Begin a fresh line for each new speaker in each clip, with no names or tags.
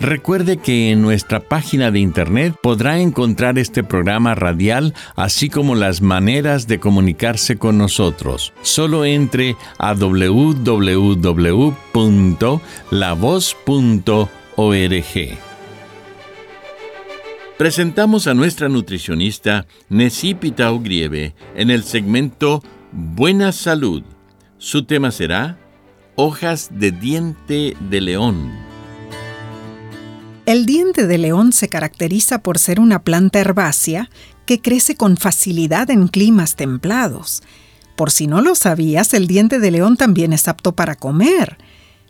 Recuerde que en nuestra página de internet podrá encontrar este programa radial, así como las maneras de comunicarse con nosotros. Solo entre a www.lavoz.org. Presentamos a nuestra nutricionista Necipita Ugrieve en el segmento Buena Salud. Su tema será Hojas de diente de león.
El diente de león se caracteriza por ser una planta herbácea que crece con facilidad en climas templados. Por si no lo sabías, el diente de león también es apto para comer.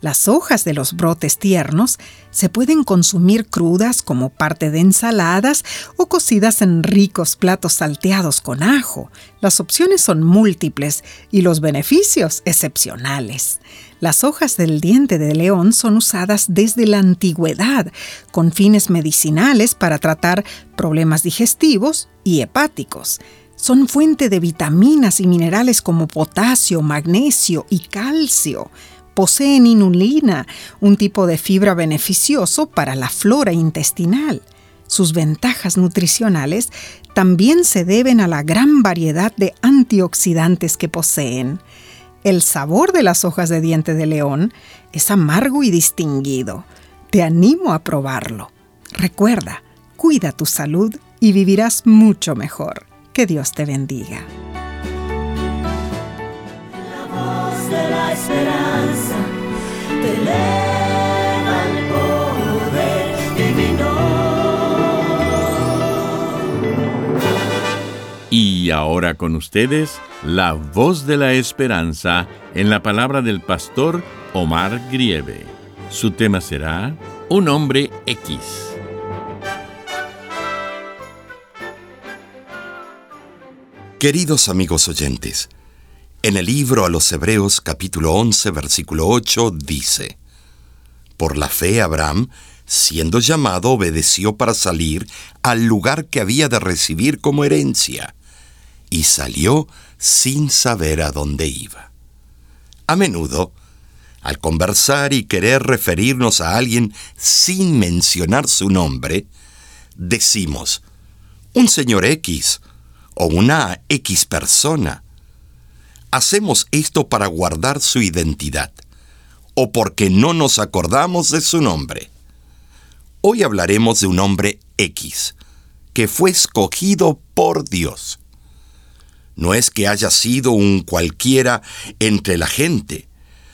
Las hojas de los brotes tiernos se pueden consumir crudas como parte de ensaladas o cocidas en ricos platos salteados con ajo. Las opciones son múltiples y los beneficios excepcionales. Las hojas del diente de león son usadas desde la antigüedad con fines medicinales para tratar problemas digestivos y hepáticos son fuente de vitaminas y minerales como potasio, magnesio y calcio poseen inulina, un tipo de fibra beneficioso para la flora intestinal. Sus ventajas nutricionales también se deben a la gran variedad de antioxidantes que poseen. El sabor de las hojas de diente de león es amargo y distinguido. Te animo a probarlo. Recuerda, cuida tu salud y vivirás mucho mejor. Que Dios te bendiga. Esperanza te eleva el poder divino.
Y ahora con ustedes, la voz de la esperanza en la palabra del pastor Omar Grieve. Su tema será Un hombre X.
Queridos amigos oyentes, en el libro a los Hebreos capítulo 11 versículo 8 dice, Por la fe Abraham, siendo llamado, obedeció para salir al lugar que había de recibir como herencia, y salió sin saber a dónde iba. A menudo, al conversar y querer referirnos a alguien sin mencionar su nombre, decimos, un señor X o una X persona hacemos esto para guardar su identidad o porque no nos acordamos de su nombre. Hoy hablaremos de un hombre X, que fue escogido por Dios. No es que haya sido un cualquiera entre la gente,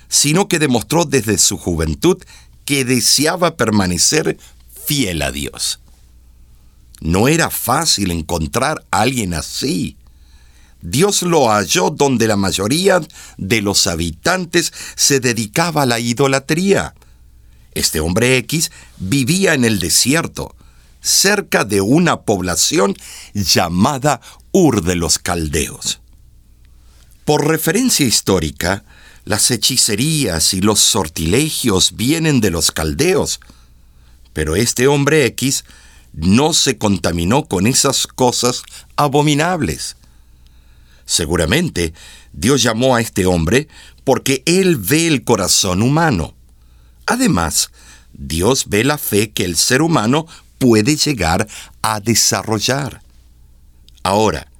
sino que demostró desde su juventud que deseaba permanecer fiel a Dios. No era fácil encontrar a alguien así. Dios lo halló donde la mayoría de los habitantes se dedicaba a la idolatría. Este hombre X vivía en el desierto, cerca de una población llamada Ur de los Caldeos. Por referencia histórica, las hechicerías y los sortilegios vienen de los caldeos, pero este hombre X no se contaminó con esas cosas abominables. Seguramente Dios llamó a este hombre porque Él ve el corazón humano. Además, Dios ve la fe que el ser humano puede llegar a desarrollar. Ahora,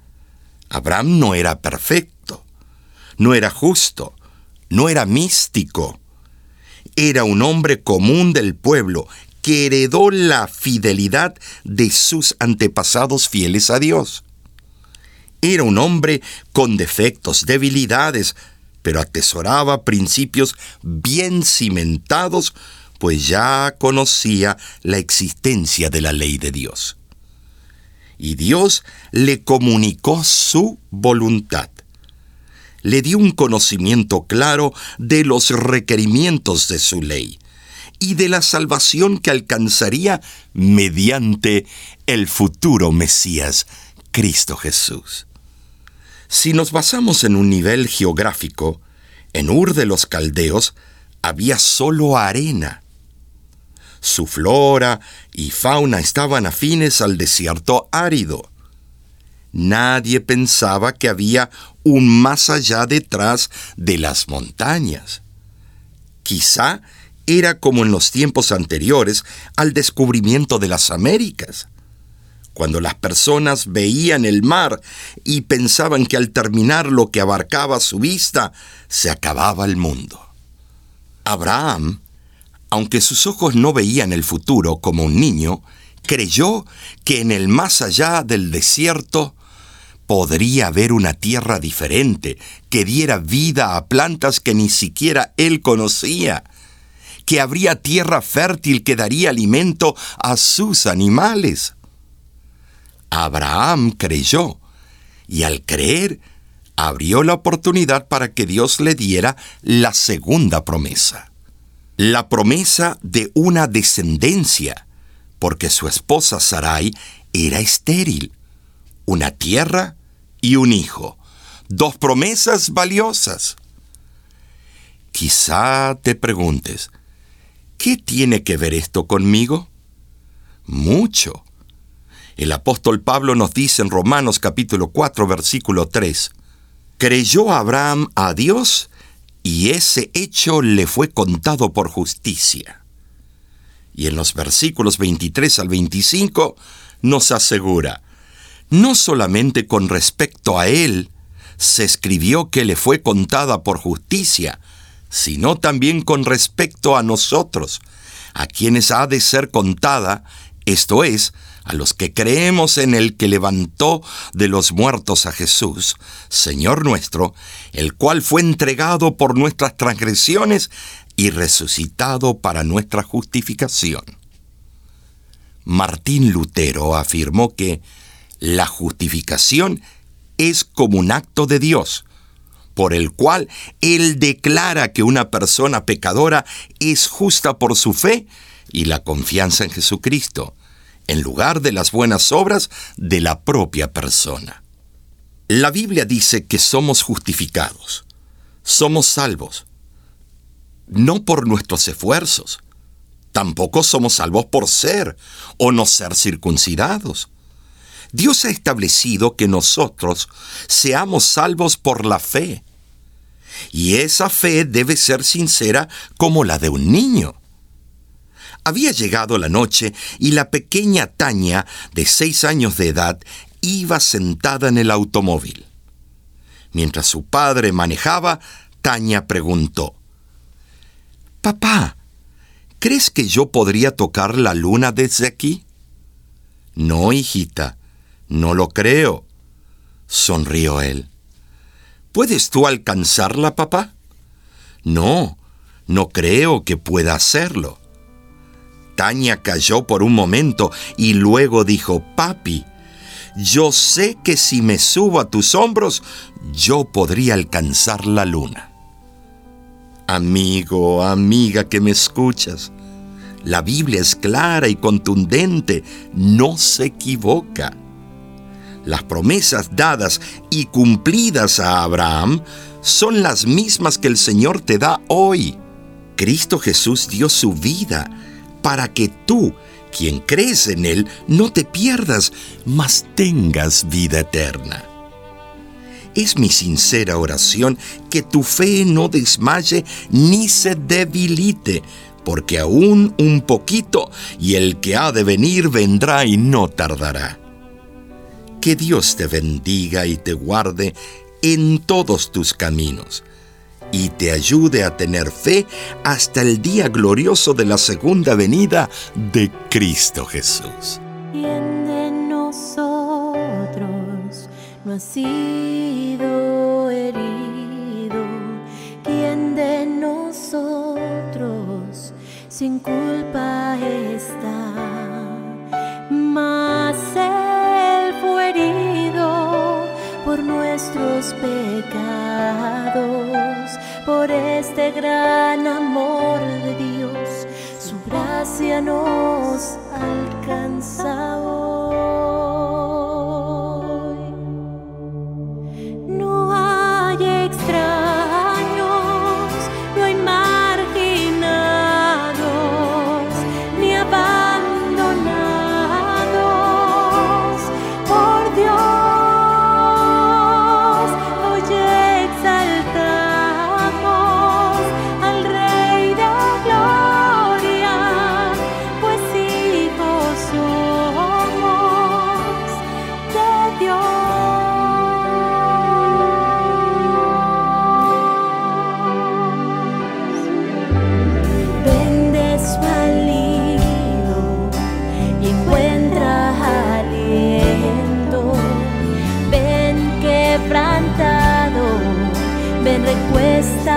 Abraham no era perfecto, no era justo, no era místico. Era un hombre común del pueblo que heredó la fidelidad de sus antepasados fieles a Dios Era un hombre con defectos, debilidades, pero atesoraba principios bien cimentados, pues ya conocía la existencia de la ley de Dios. Y Dios le comunicó su voluntad. Le dio un conocimiento claro de los requerimientos de su ley y de la salvación que alcanzaría mediante el futuro Mesías, Cristo Jesús. Si nos basamos en un nivel geográfico, en Ur de los Caldeos había solo arena. Su flora y fauna estaban afines al desierto árido. Nadie pensaba que había un más allá detrás de las montañas. Quizá era como en los tiempos anteriores al descubrimiento de las Américas, cuando las personas veían el mar y pensaban que al terminar lo que abarcaba su vista, se acababa el mundo. Abraham, aunque sus ojos no veían el futuro como un niño, creyó que en el más allá del desierto podría haber una tierra diferente que diera vida a plantas que ni siquiera él conocía que habría tierra fértil que daría alimento a sus animales. Abraham creyó, y al creer, abrió la oportunidad para que Dios le diera la segunda promesa. La promesa de una descendencia, porque su esposa Sarai era estéril, una tierra y un hijo, dos promesas valiosas. Quizá te preguntes, ¿Qué tiene que ver esto conmigo? Mucho. El apóstol Pablo nos dice en Romanos capítulo 4 versículo 3, creyó Abraham a Dios y ese hecho le fue contado por justicia. Y en los versículos 23 al 25 nos asegura, no solamente con respecto a él se escribió que le fue contada por justicia, sino también con respecto a nosotros, a quienes ha de ser contada, esto es, a los que creemos en el que levantó de los muertos a Jesús, Señor nuestro, el cual fue entregado por nuestras transgresiones y resucitado para nuestra justificación. Martín Lutero afirmó que la justificación es como un acto de Dios, por el cual Él declara que una persona pecadora es justa por su fe y la confianza en Jesucristo, en lugar de las buenas obras de la propia persona. La Biblia dice que somos justificados, somos salvos, no por nuestros esfuerzos, tampoco somos salvos por ser o no ser circuncidados. Dios ha establecido que nosotros seamos salvos por la fe y esa fe debe ser sincera como la de un niño. Había llegado la noche y la pequeña Tania, de seis años de edad, iba sentada en el automóvil. Mientras su padre manejaba, Tania preguntó, Papá, ¿crees que yo podría tocar la luna desde aquí? No, hijita, no lo creo, sonrió él. ¿Puedes tú alcanzarla, papá? No, no creo que pueda hacerlo. Tania cayó por un momento y luego dijo, Papi, yo sé que si me subo a tus hombros, yo podría alcanzar la luna. Amigo, amiga que me escuchas, la Biblia es clara y contundente, no se equivoca las promesas dadas y cumplidas a Abraham son las mismas que el Señor te da hoy. Cristo Jesús dio su vida para que tú, quien crees en Él, no te pierdas, mas tengas vida eterna. Es mi sincera oración que tu fe no desmaye ni se debilite, porque aún un poquito y el que ha de venir vendrá y no tardará. Que Dios te bendiga y te guarde en todos tus caminos y te ayude a tener fe hasta el día glorioso de la segunda venida de Cristo Nosotros
no ha sido herido, quien de nosotros sin culpa está, nuestros pecados, por este gran amor de Dios, su gracia nos alcanza respuesta.